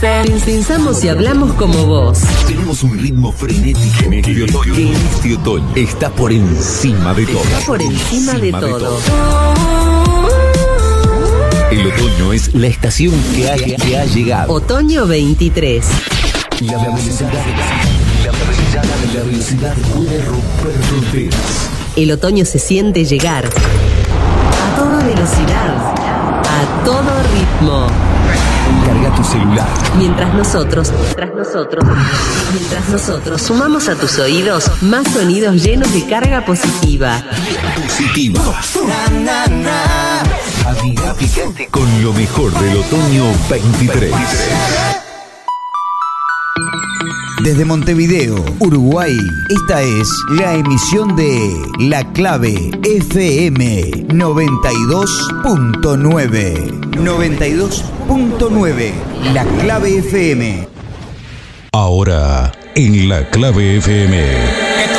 Pensamos y hablamos como vos. Tenemos un ritmo frenético en este otoño. Que en este otoño está por encima de todo. Está por encima de todo. El otoño es la estación que ha, que ha llegado. Otoño 23. La velocidad, la velocidad, la velocidad puede romper fronteras. El otoño se siente llegar. A toda velocidad. A todo ritmo. Tu celular. Mientras nosotros, mientras nosotros, mientras nosotros sumamos a tus oídos más sonidos llenos de carga positiva. Positiva. Con lo mejor del otoño 23. Desde Montevideo, Uruguay, esta es la emisión de La Clave FM 92.9. 92.9, La Clave FM. Ahora, en la clave FM. Que tú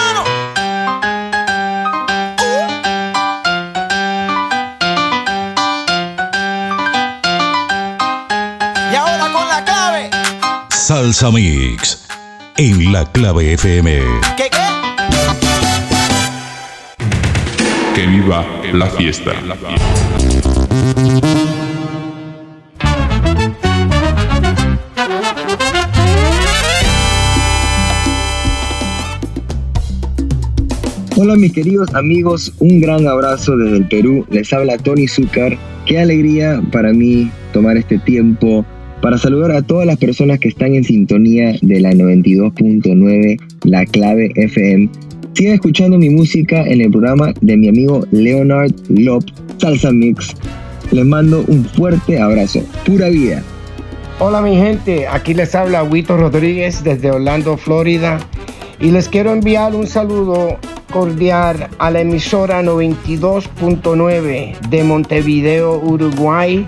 Salsa Mix. En la clave FM. ¿Qué qué? Que viva la fiesta. Hola mis queridos amigos, un gran abrazo desde el Perú. Les habla Tony Zúcar. Qué alegría para mí tomar este tiempo para saludar a todas las personas que están en sintonía de la 92.9, la clave FM. Sigan escuchando mi música en el programa de mi amigo Leonard Lop, Salsa Mix. Les mando un fuerte abrazo. Pura vida. Hola mi gente, aquí les habla Huito Rodríguez desde Orlando, Florida y les quiero enviar un saludo cordial a la emisora 92.9 de Montevideo, Uruguay,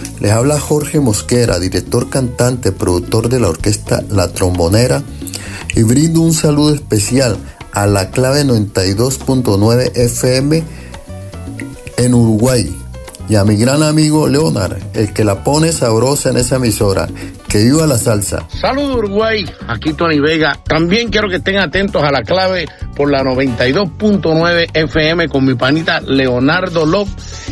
les habla Jorge Mosquera, director, cantante, productor de la orquesta La Trombonera, y brindo un saludo especial a la clave 92.9 FM en Uruguay y a mi gran amigo Leonard, el que la pone sabrosa en esa emisora. Que viva la salsa. Saludos Uruguay, aquí Tony Vega. También quiero que estén atentos a la clave por la 92.9 FM con mi panita Leonardo Lop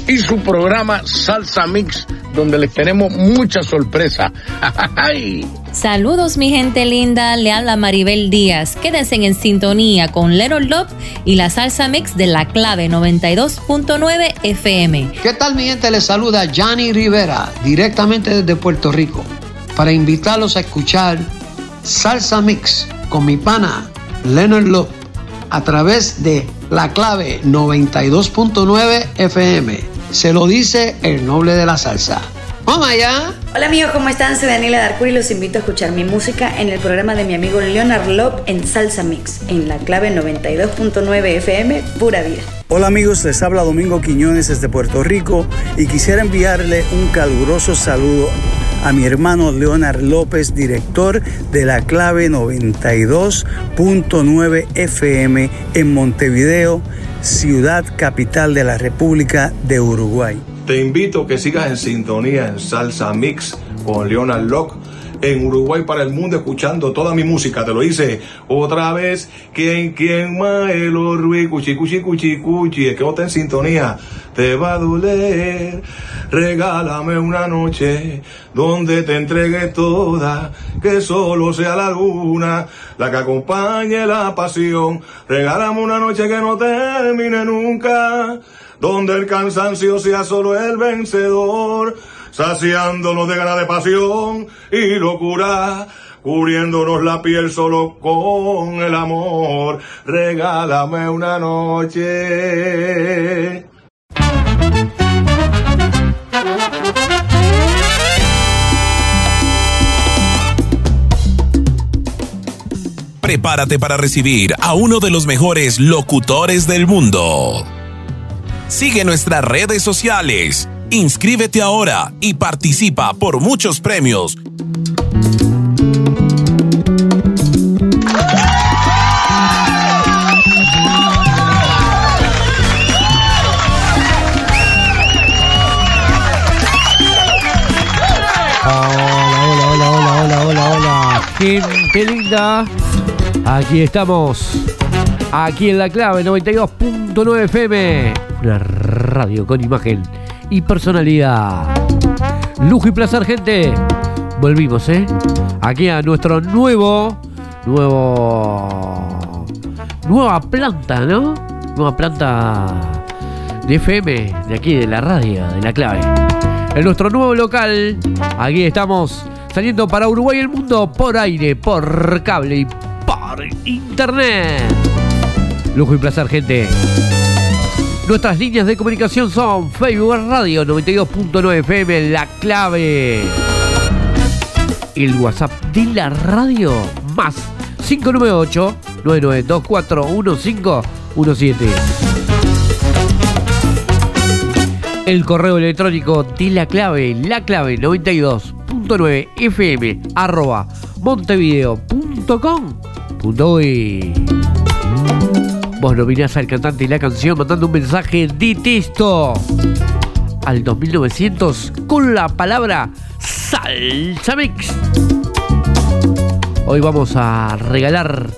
y su programa Salsa Mix, donde les tenemos mucha sorpresa. Saludos mi gente linda, le habla Maribel Díaz. Quédense en sintonía con Leonard Lop y la Salsa Mix de la clave 92.9 FM. ¿Qué tal mi gente? Les saluda Johnny Rivera, directamente desde Puerto Rico para invitarlos a escuchar Salsa Mix con mi pana Leonard Lop a través de La clave 92.9 FM. Se lo dice el noble de la salsa. ¡Vamos allá! Hola amigos, ¿cómo están? Soy Daniela Darcuri y los invito a escuchar mi música en el programa de mi amigo Leonard Lop en Salsa Mix, en la clave 92.9 FM, pura vida. Hola amigos, les habla Domingo Quiñones desde Puerto Rico y quisiera enviarle un caluroso saludo a mi hermano Leonard López, director de la clave 92.9 FM en Montevideo, ciudad capital de la República de Uruguay. Te invito a que sigas en sintonía en Salsa Mix con Leonard Locke en Uruguay para el mundo escuchando toda mi música. Te lo hice otra vez. Quien, quien, maelo, ruiz, cuchi, cuchi, cuchi, cuchi. Es que vos en sintonía. Te va a doler. Regálame una noche donde te entregue toda. Que solo sea la luna la que acompañe la pasión. Regálame una noche que no termine nunca. Donde el cansancio sea solo el vencedor saciándonos de ganas de pasión y locura, cubriéndonos la piel solo con el amor. Regálame una noche. Prepárate para recibir a uno de los mejores locutores del mundo. Sigue nuestras redes sociales Inscríbete ahora y participa por muchos premios. Gente linda. Aquí estamos. Aquí en la clave 92.9 FM. Una radio con imagen y personalidad. Lujo y placer, gente. Volvimos, ¿eh? Aquí a nuestro nuevo, nuevo, nueva planta, ¿no? Nueva planta de FM, de aquí, de la radio, de la clave. En nuestro nuevo local, aquí estamos saliendo para Uruguay y el mundo por aire, por cable y por internet. Lujo y placer, gente. Nuestras líneas de comunicación son Facebook Radio 92.9 FM, La Clave. El WhatsApp de la radio más 598 99241517. El correo electrónico de la clave, la clave 92.9 FM arroba montevideo.com.uy. Vos nominás al cantante y la canción mandando un mensaje de texto al 2900 con la palabra Salsa Mix. Hoy vamos a regalar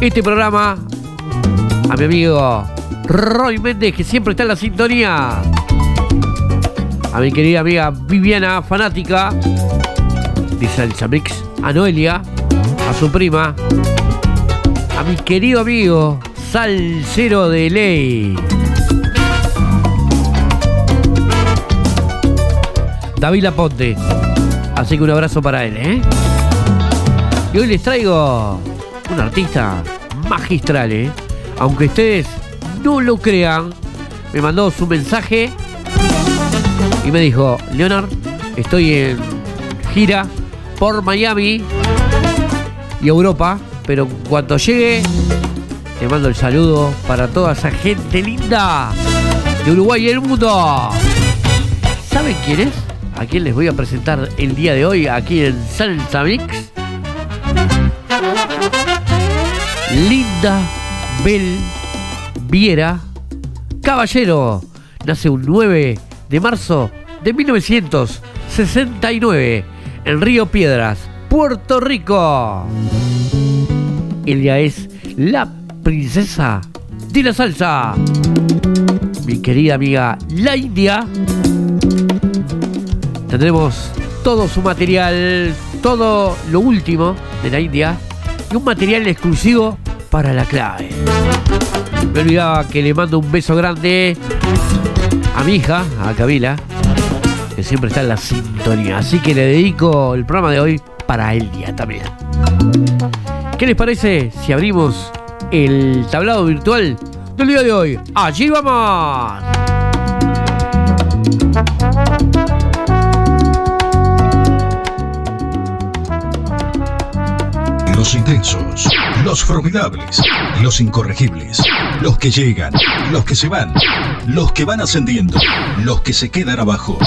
este programa a mi amigo Roy Méndez, que siempre está en la sintonía. A mi querida amiga Viviana, fanática de Salsa Mix. A Noelia, a su prima. A mi querido amigo Salcero de Ley. David Laponte. Así que un abrazo para él, ¿eh? Y hoy les traigo un artista magistral, ¿eh? Aunque ustedes no lo crean, me mandó su mensaje y me dijo, Leonard, estoy en gira por Miami y Europa, pero cuando llegue, te mando el saludo para toda esa gente linda de Uruguay y el mundo. ¿Saben quién es? ¿A quién les voy a presentar el día de hoy aquí en Salsa Mix? Linda Bel Viera Caballero. Nace un 9 de marzo de 1969 en Río Piedras, Puerto Rico. Ella es la princesa la salsa. Mi querida amiga La India. Tendremos todo su material, todo lo último de la India y un material exclusivo para la clave. Me olvidaba que le mando un beso grande a mi hija, a Camila, que siempre está en la sintonía. Así que le dedico el programa de hoy para el día también. ¿Qué les parece si abrimos el tablado virtual del día de hoy. Allí vamos. Los intensos, los formidables, los incorregibles, los que llegan, los que se van, los que van ascendiendo, los que se quedan abajo,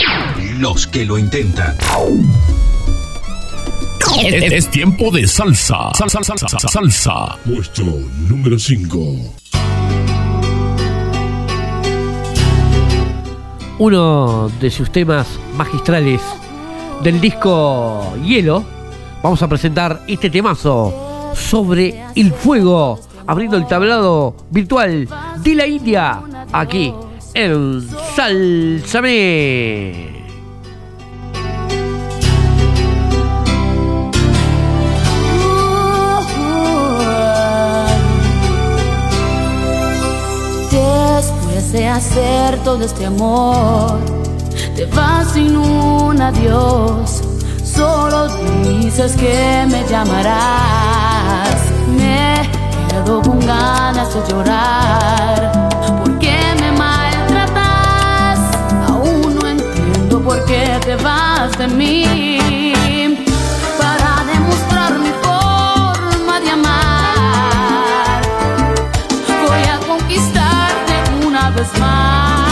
los que lo intentan. Es, es tiempo de salsa. Salsa, salsa, salsa, salsa. Puesto número 5. Uno de sus temas magistrales del disco Hielo. Vamos a presentar este temazo sobre el fuego, abriendo el tablado virtual de la India, aquí en Salsame. De hacer todo este amor, te vas sin un adiós. Solo dices que me llamarás. Me quedo con ganas de llorar. ¿Por qué me maltratas? Aún no entiendo por qué te vas de mí. Conquistarte una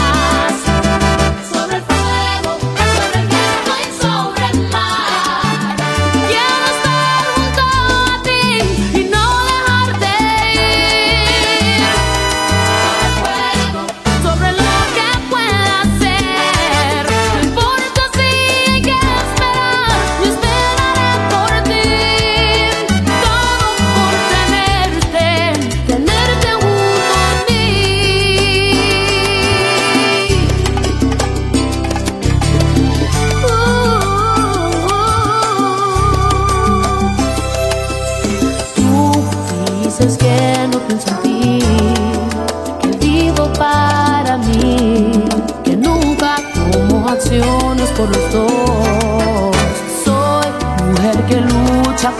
por los. Soy mujer que lucha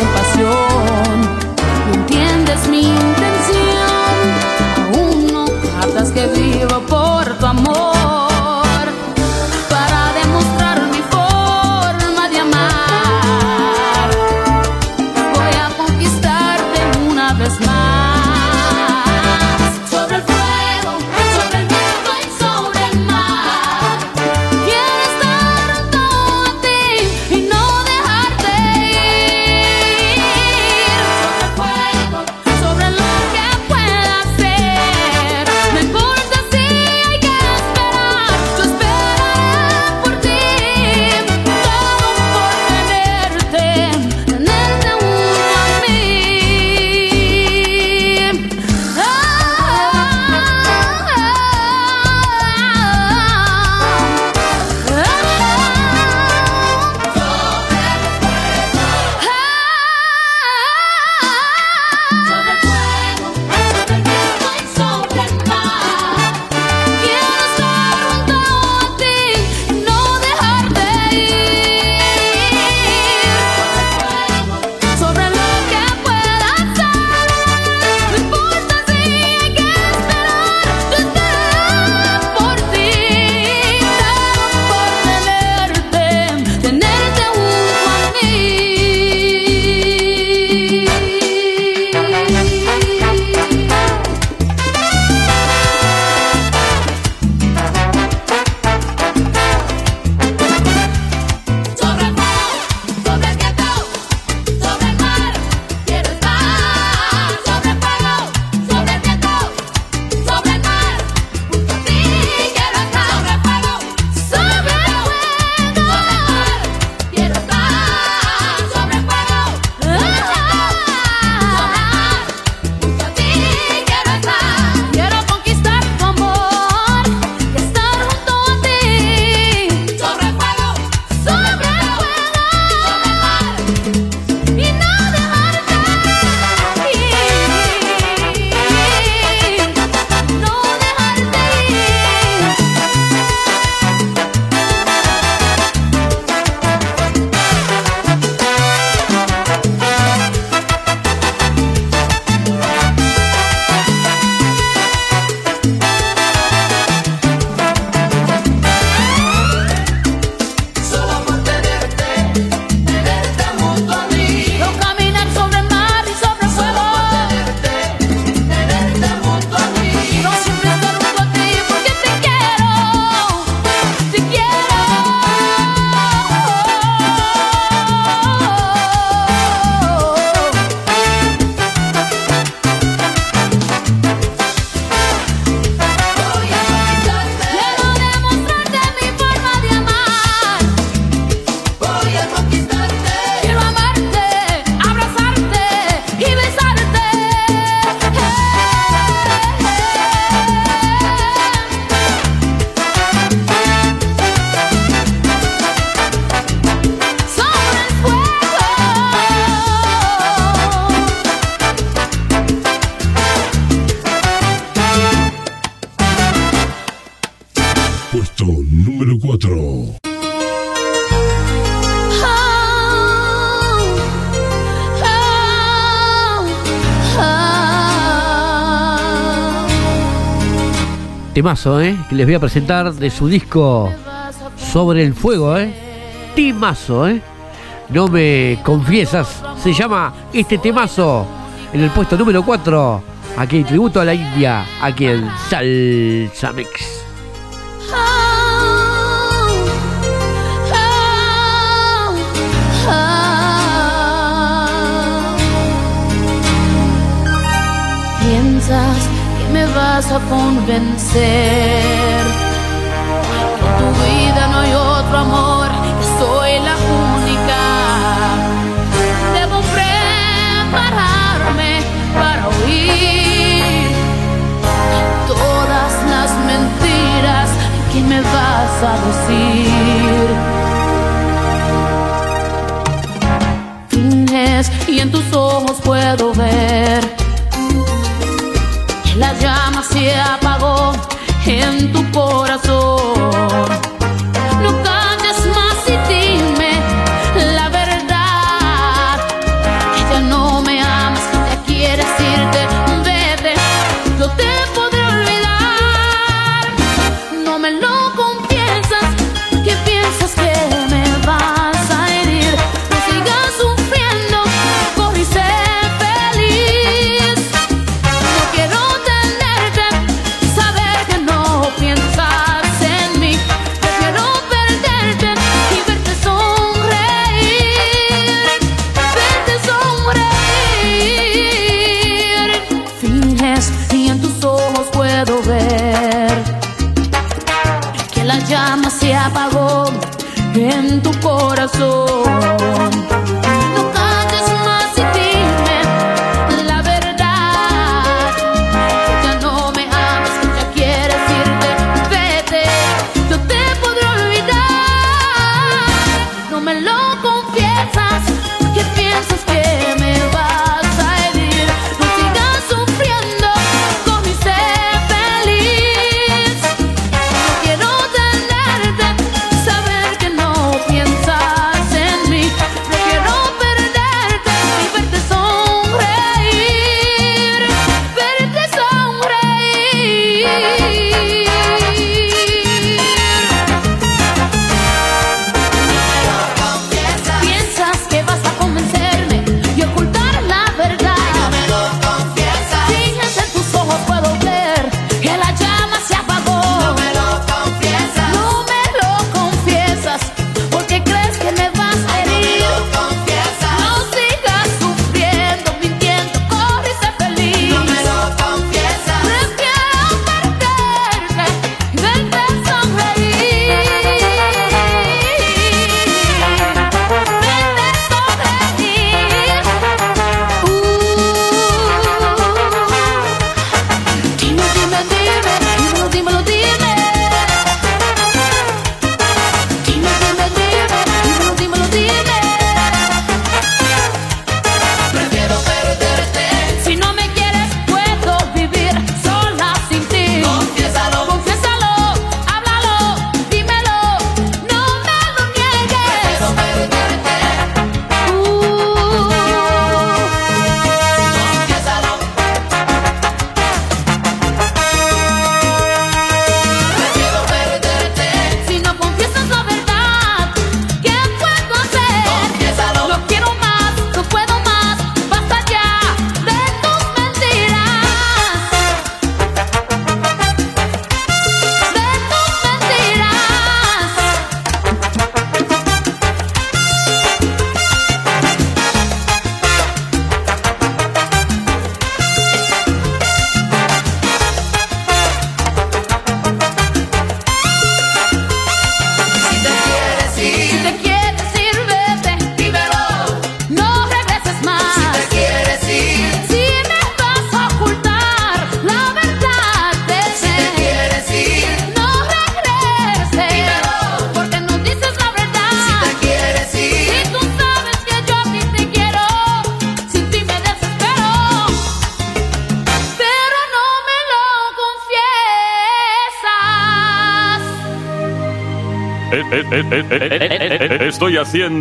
4. Temazo, ¿eh? Que les voy a presentar de su disco Sobre el Fuego, ¿eh? Temazo, ¿eh? No me confiesas. Se llama este temazo en el puesto número 4. Aquí tributo a la India, aquí en Salsa Mix. Vas a convencer que en tu vida no hay otro amor, soy la única. Debo prepararme para oír todas las mentiras que me vas a decir. Finges y en tus ojos puedo ver la llama se apagó en tu corazón.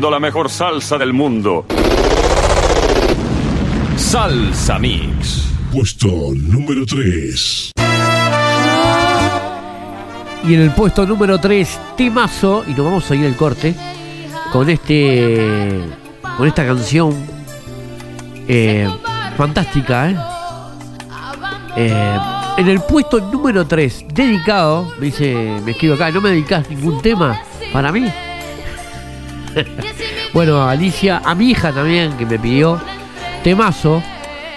Haciendo la mejor salsa del mundo. Salsa Mix. Puesto número 3. Y en el puesto número 3, Timazo, y nos vamos a ir al corte con este. con esta canción eh, fantástica, ¿eh? Eh, En el puesto número 3, dedicado, me dice, me escribo acá, ¿no me dedicas ningún tema para mí? bueno, Alicia, a mi hija también, que me pidió temazo.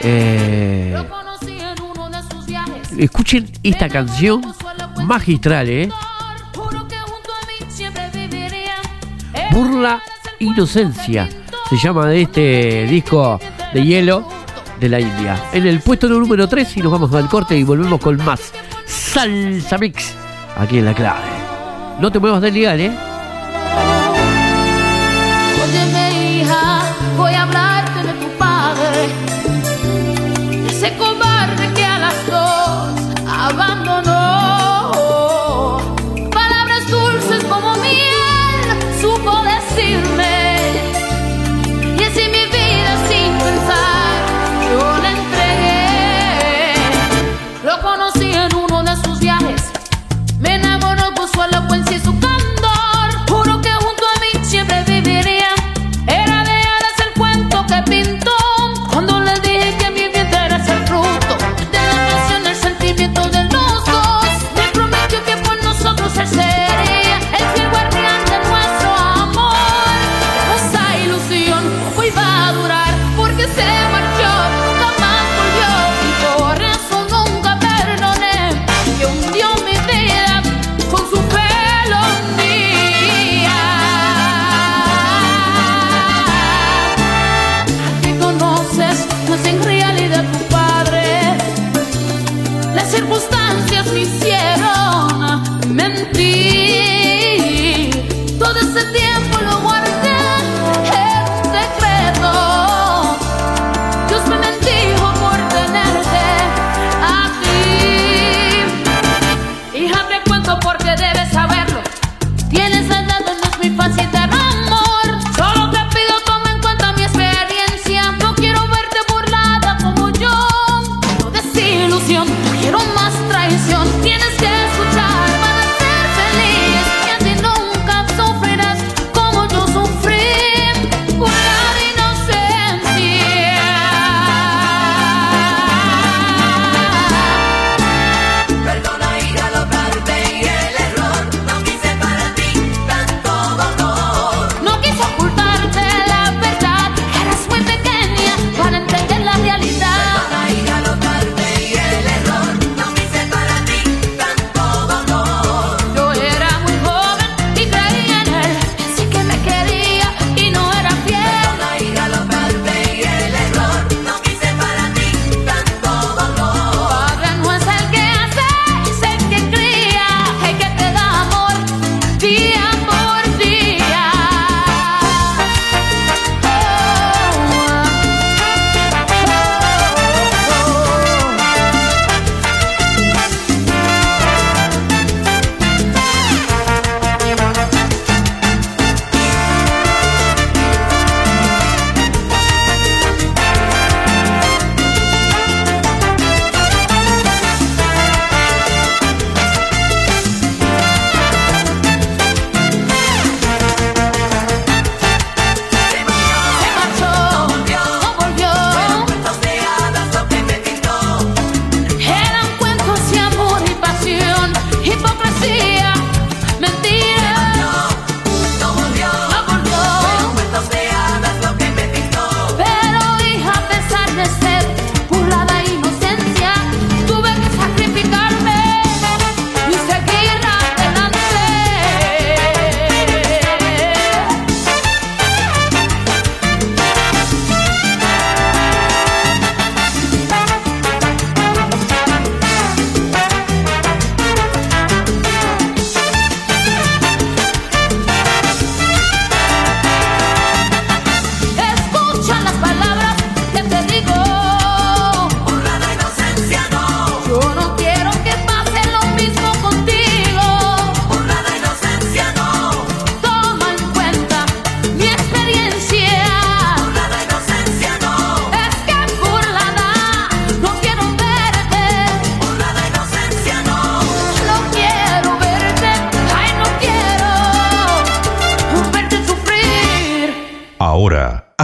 eh, escuchen esta canción magistral, ¿eh? Burla Inocencia. Se llama de este disco de hielo de la India. En el puesto número 3 y nos vamos al corte y volvemos con más Salsa Mix aquí en la clave. No te muevas del ligar, ¿eh?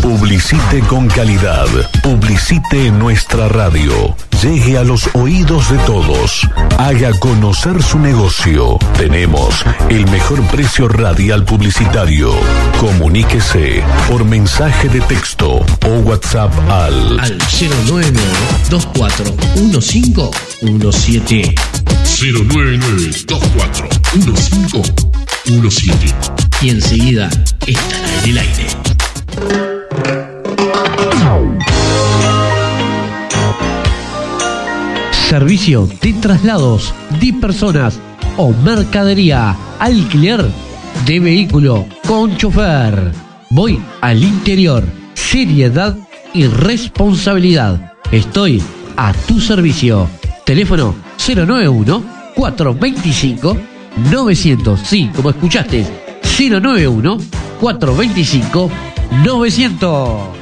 Publicite con calidad. Publicite en nuestra radio. Llegue a los oídos de todos. Haga conocer su negocio. Tenemos el mejor precio radial publicitario. Comuníquese por mensaje de texto o WhatsApp al al 09241517 099241517 y enseguida estará en el aire. Servicio de traslados de personas o mercadería, alquiler de vehículo con chofer. Voy al interior, seriedad y responsabilidad. Estoy a tu servicio. Teléfono 091 425 900. Sí, como escuchaste, 091 425 900.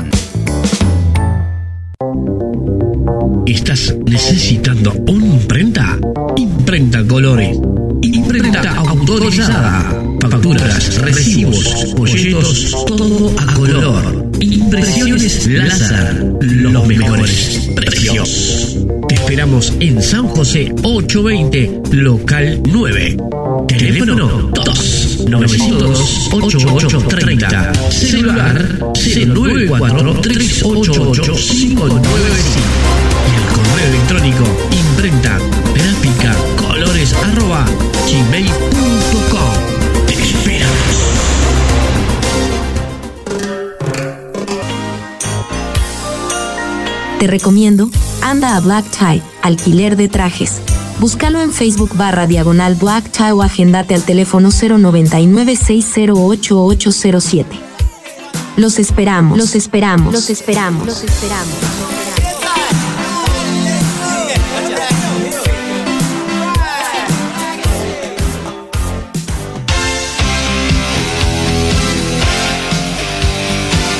¿Estás necesitando una imprenta? Imprenta Colores. Imprenta autorizada. Facturas, recibos, folletos, todo a color. Impresiones láser. Los mejores precios. Te esperamos en San José 820, local 9. Teléfono 2 900 8830. Celular 094 388 595. Y el correo electrónico imprenta gráfica colores arroba gmail.com. Te recomiendo Anda a Black Tie, alquiler de trajes. Búscalo en Facebook barra diagonal Black Tie o agendate al teléfono 099 608 Los esperamos, los esperamos, los esperamos, los esperamos.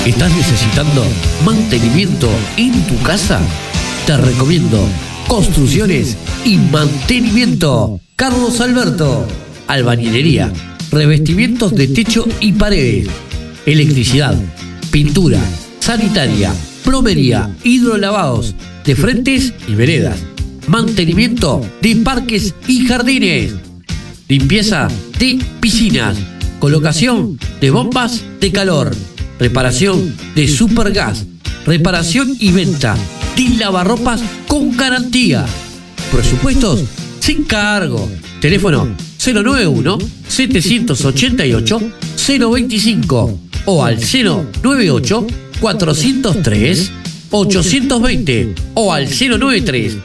¿Estás necesitando mantenimiento en tu casa? Te recomiendo Construcciones y Mantenimiento. Carlos Alberto. Albañilería. Revestimientos de techo y paredes. Electricidad. Pintura. Sanitaria. Plomería. Hidrolavados. De frentes y veredas. Mantenimiento de parques y jardines. Limpieza de piscinas. Colocación de bombas de calor. Reparación de supergas. Reparación y venta de lavarropas con garantía. Presupuestos sin cargo. Teléfono 091 788 025 o al 098 403 820 o al 093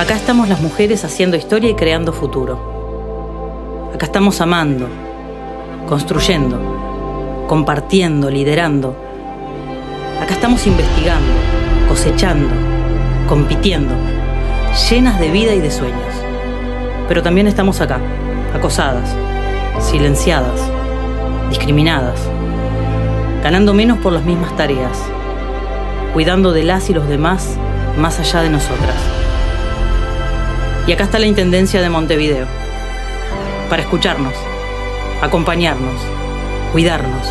Acá estamos las mujeres haciendo historia y creando futuro. Acá estamos amando, construyendo, compartiendo, liderando. Acá estamos investigando, cosechando, compitiendo, llenas de vida y de sueños. Pero también estamos acá, acosadas, silenciadas, discriminadas, ganando menos por las mismas tareas, cuidando de las y los demás más allá de nosotras. Y acá está la Intendencia de Montevideo. Para escucharnos, acompañarnos, cuidarnos,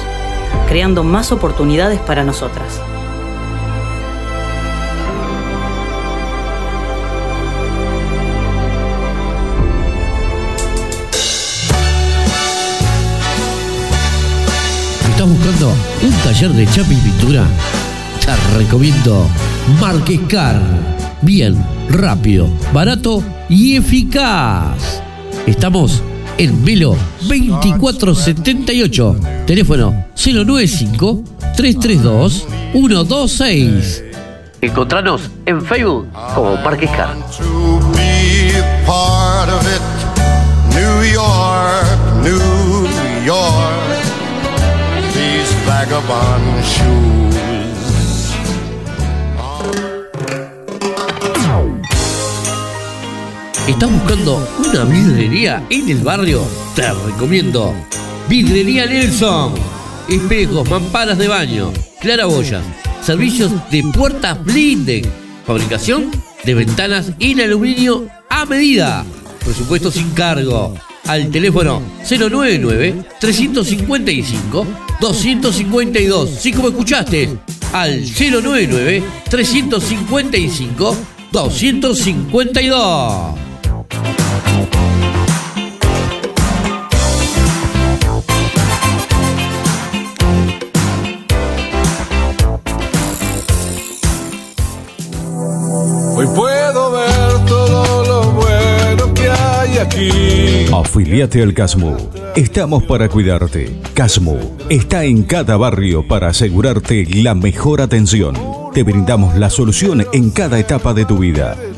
creando más oportunidades para nosotras. ¿Estás buscando un taller de chapa y pintura? Te recomiendo Marquescar. Bien rápido, barato y eficaz. Estamos en Velo 2478. Teléfono 095 332 126. Encontranos en Facebook como. New York, New York, these vagabond shoes. ¿Estás buscando una vidrería en el barrio? Te recomiendo Vidrería Nelson. Espejos, mamparas de baño, claraboyas, servicios de puertas blinden, fabricación de ventanas en aluminio a medida. Presupuesto sin cargo. Al teléfono 099-355-252. Sí, como escuchaste. Al 099-355-252. Hoy puedo ver todo lo bueno que hay aquí. Afiliate al CASMU. Estamos para cuidarte. CASMU está en cada barrio para asegurarte la mejor atención. Te brindamos la solución en cada etapa de tu vida.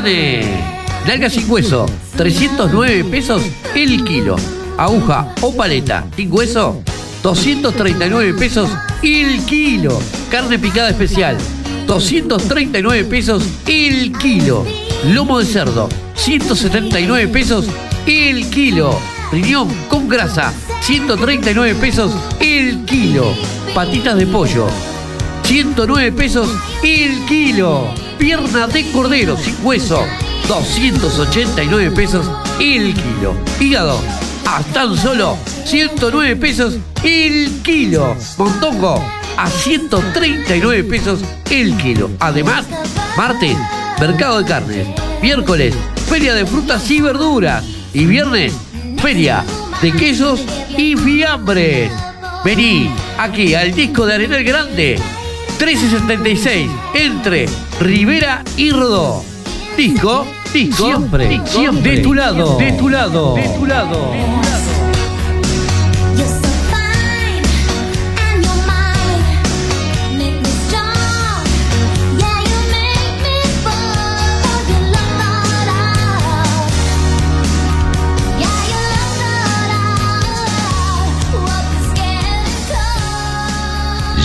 carne. Sin hueso, 309 pesos el kilo. Aguja o paleta sin hueso, 239 pesos el kilo. Carne picada especial, 239 pesos el kilo. Lomo de cerdo, 179 pesos el kilo. Riñón con grasa, 139 pesos el kilo. Patitas de pollo, 109 pesos el kilo. Pierna de cordero sin hueso, 289 pesos el kilo. Hígado, a tan solo 109 pesos el kilo. Montongo, a 139 pesos el kilo. Además, martes, mercado de carnes. Miércoles, feria de frutas y verduras. Y viernes, feria de quesos y fiambres. Vení aquí al disco de Arenal Grande. 1376 entre Rivera y Rodó. Disco, disco, siempre, siempre de tu lado, de tu lado, de tu lado.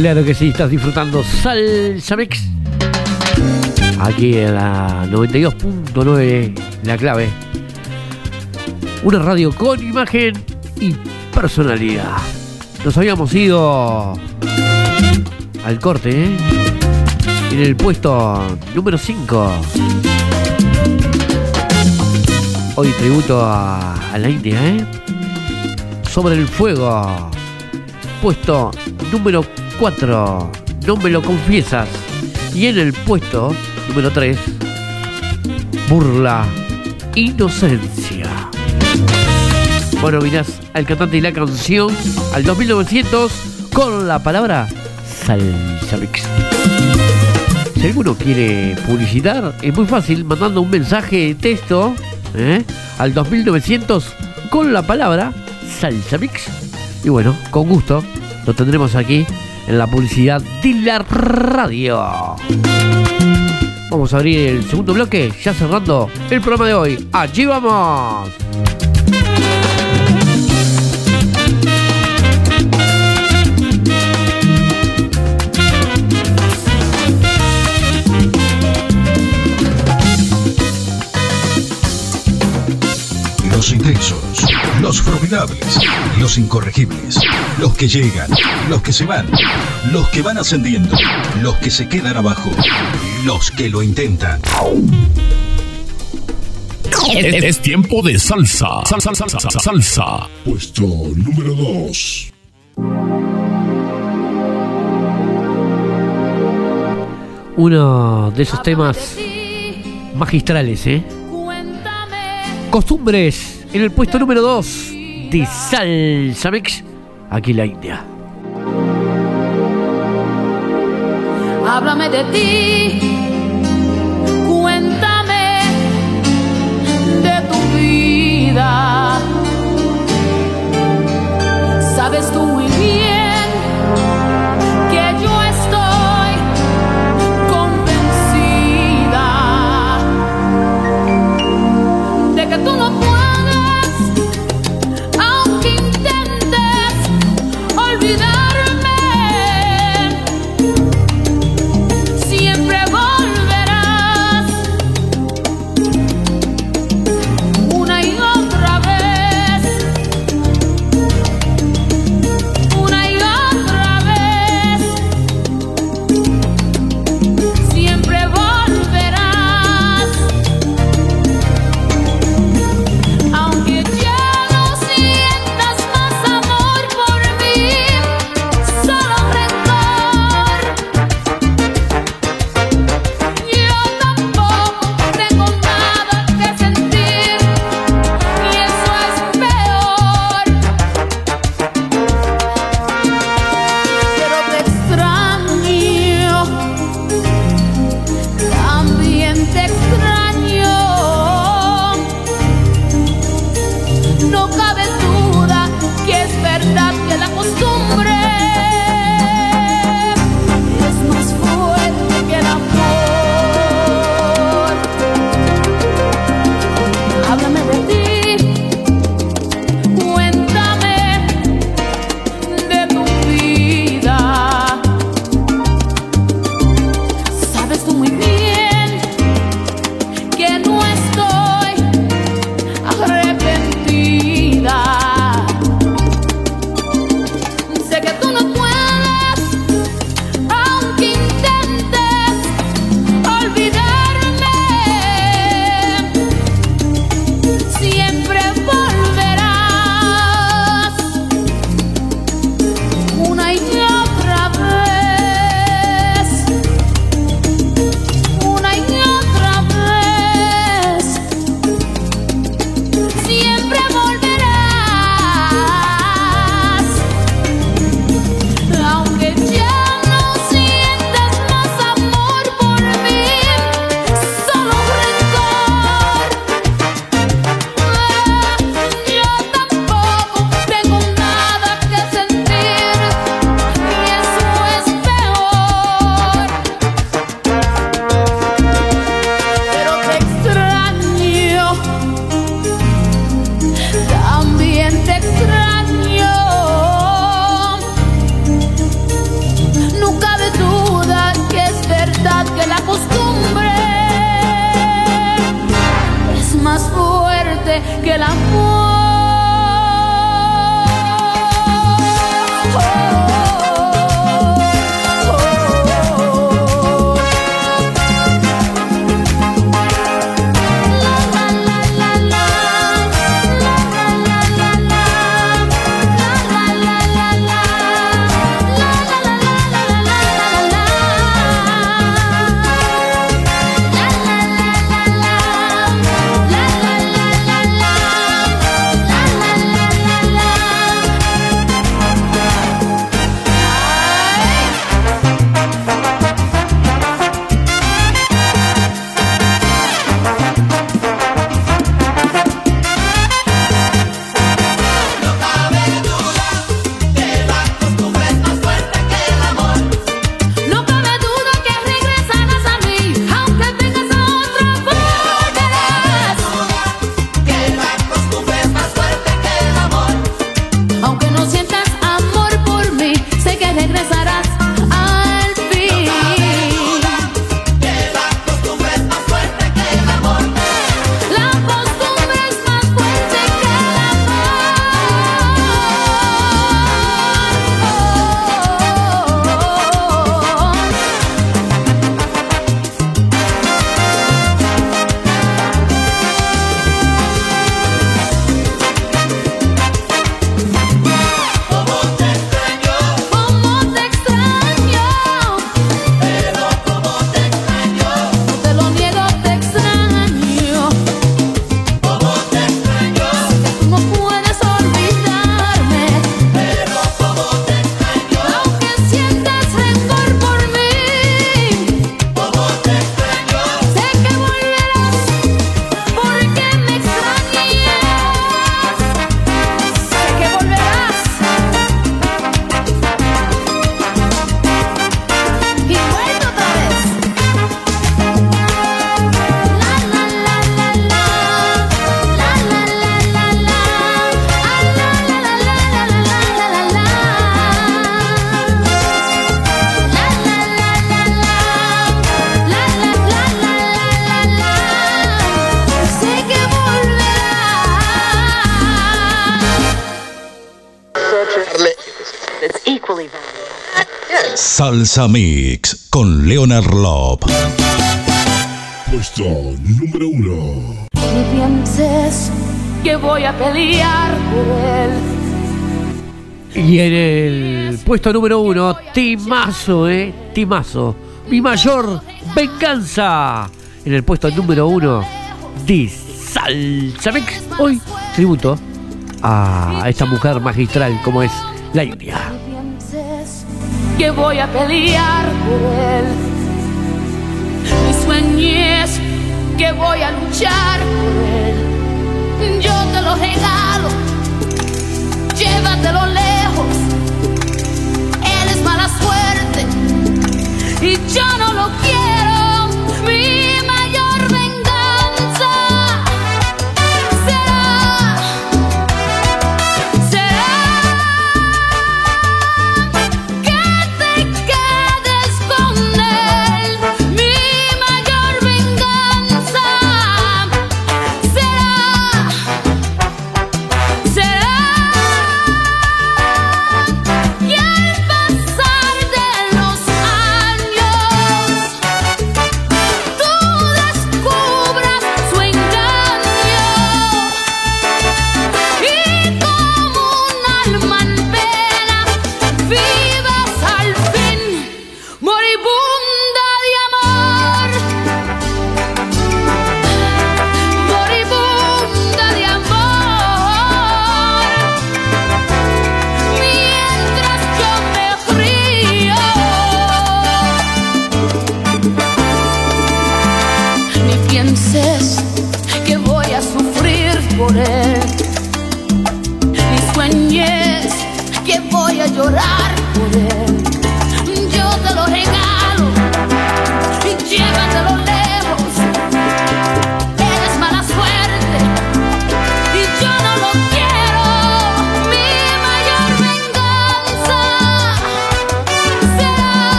Claro que sí, estás disfrutando Salsa Mix. Aquí en la 92.9, la clave. Una radio con imagen y personalidad. Nos habíamos ido al corte, ¿eh? En el puesto número 5. Hoy tributo a, la India, ¿eh? Sobre el fuego. Puesto número 4. No me lo confiesas. Y en el puesto número 3. Burla inocencia. Bueno, mirás al cantante y la canción al 2900 con la palabra salsa mix. Si alguno quiere publicitar, es muy fácil mandando un mensaje de texto ¿eh? al 2900 con la palabra salsa mix. Y bueno, con gusto lo tendremos aquí en la publicidad de la radio. Vamos a abrir el segundo bloque, ya cerrando el programa de hoy. ¡Allí vamos! Los incorregibles, los que llegan, los que se van, los que van ascendiendo, los que se quedan abajo, los que lo intentan. Es, es tiempo de salsa. Salsa, salsa, salsa, salsa. Puesto número 2. Uno de esos temas magistrales, ¿eh? Costumbres en el puesto número 2 de Salsa Mix, aquí la India. Háblame de ti, cuéntame de tu vida. Sabes tú muy bien Salsa Mix con Leonard Lop. Puesto número uno. Ni pienses que voy a pelear por él. Y en el puesto número uno, Timazo, ¿eh? Timazo. Mi mayor venganza. En el puesto número uno, de Salsa Mix. Hoy, tributo a esta mujer magistral como es la India. Que voy a pelear por él. Ni sueñes que voy a luchar por él. Yo te lo regalo, llévatelo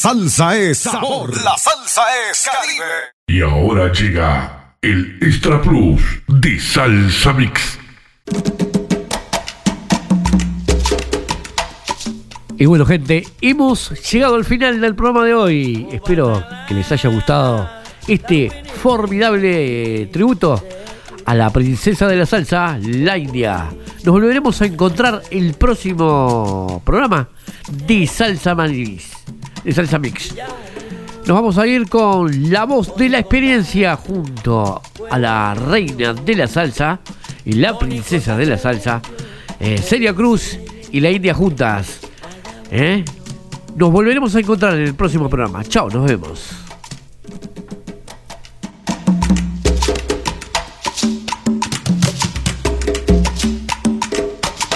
salsa es sabor. La salsa es Caribe. Y ahora llega el Extra Plus de Salsa Mix. Y bueno, gente, hemos llegado al final del programa de hoy. Espero que les haya gustado este formidable tributo a la princesa de la salsa, la India. Nos volveremos a encontrar el próximo programa de Salsa Mix. De Salsa Mix. Nos vamos a ir con la voz de la experiencia junto a la reina de la salsa y la princesa de la salsa, eh, Celia Cruz y la India juntas. ¿Eh? Nos volveremos a encontrar en el próximo programa. Chao, nos vemos.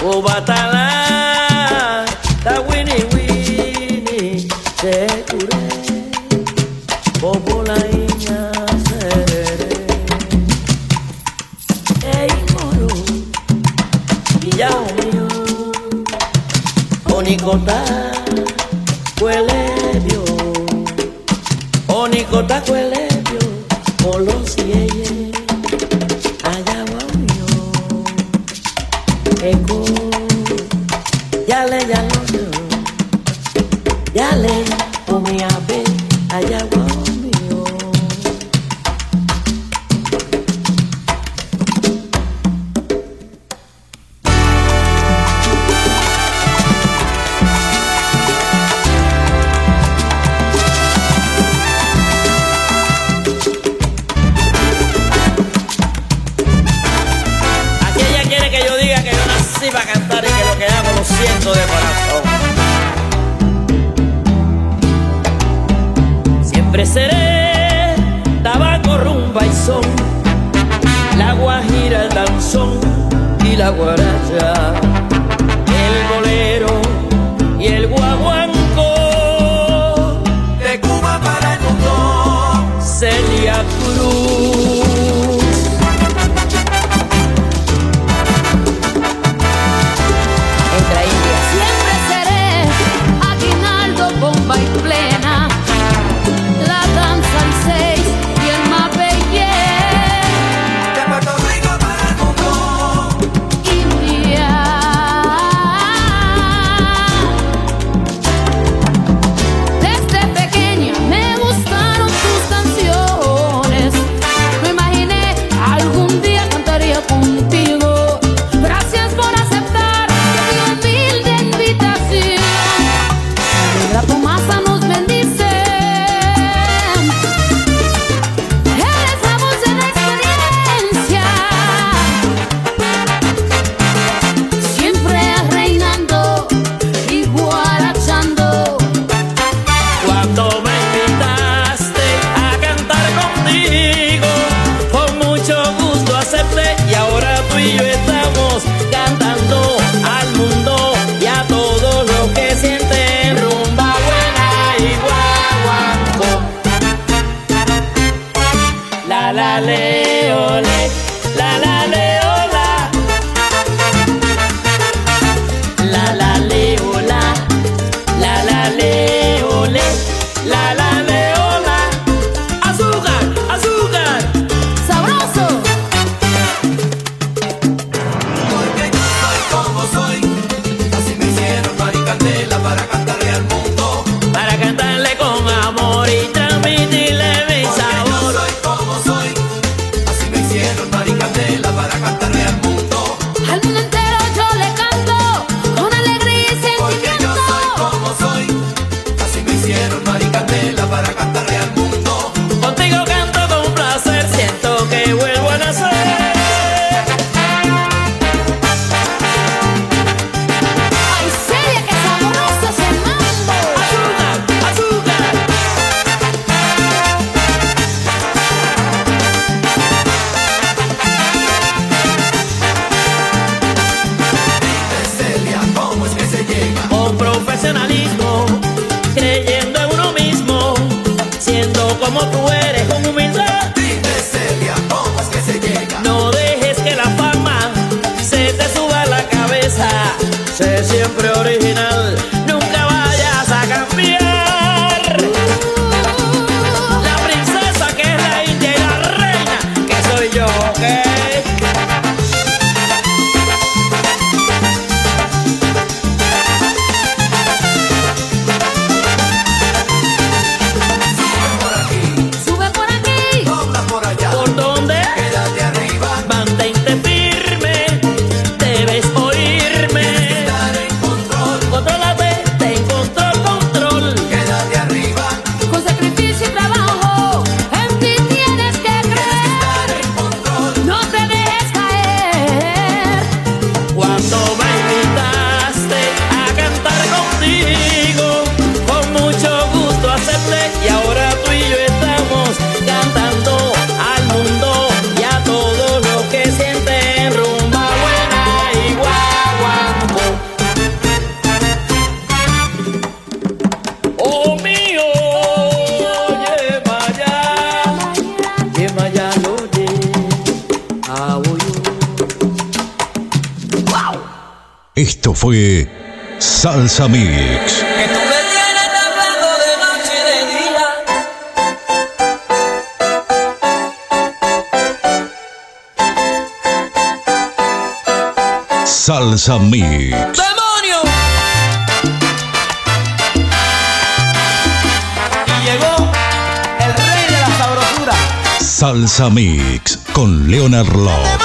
O onikota, cuelebio, onikota cuelebio, polos yeye, allá de corazón. Siempre seré tabaco, rumba y son, la guajira, el danzón y la guaracha, la la le Salsa Mix. Salsa Mix. ¡Demonio! Y llegó el rey de la sabrosura. Salsa Mix con Leonard Love.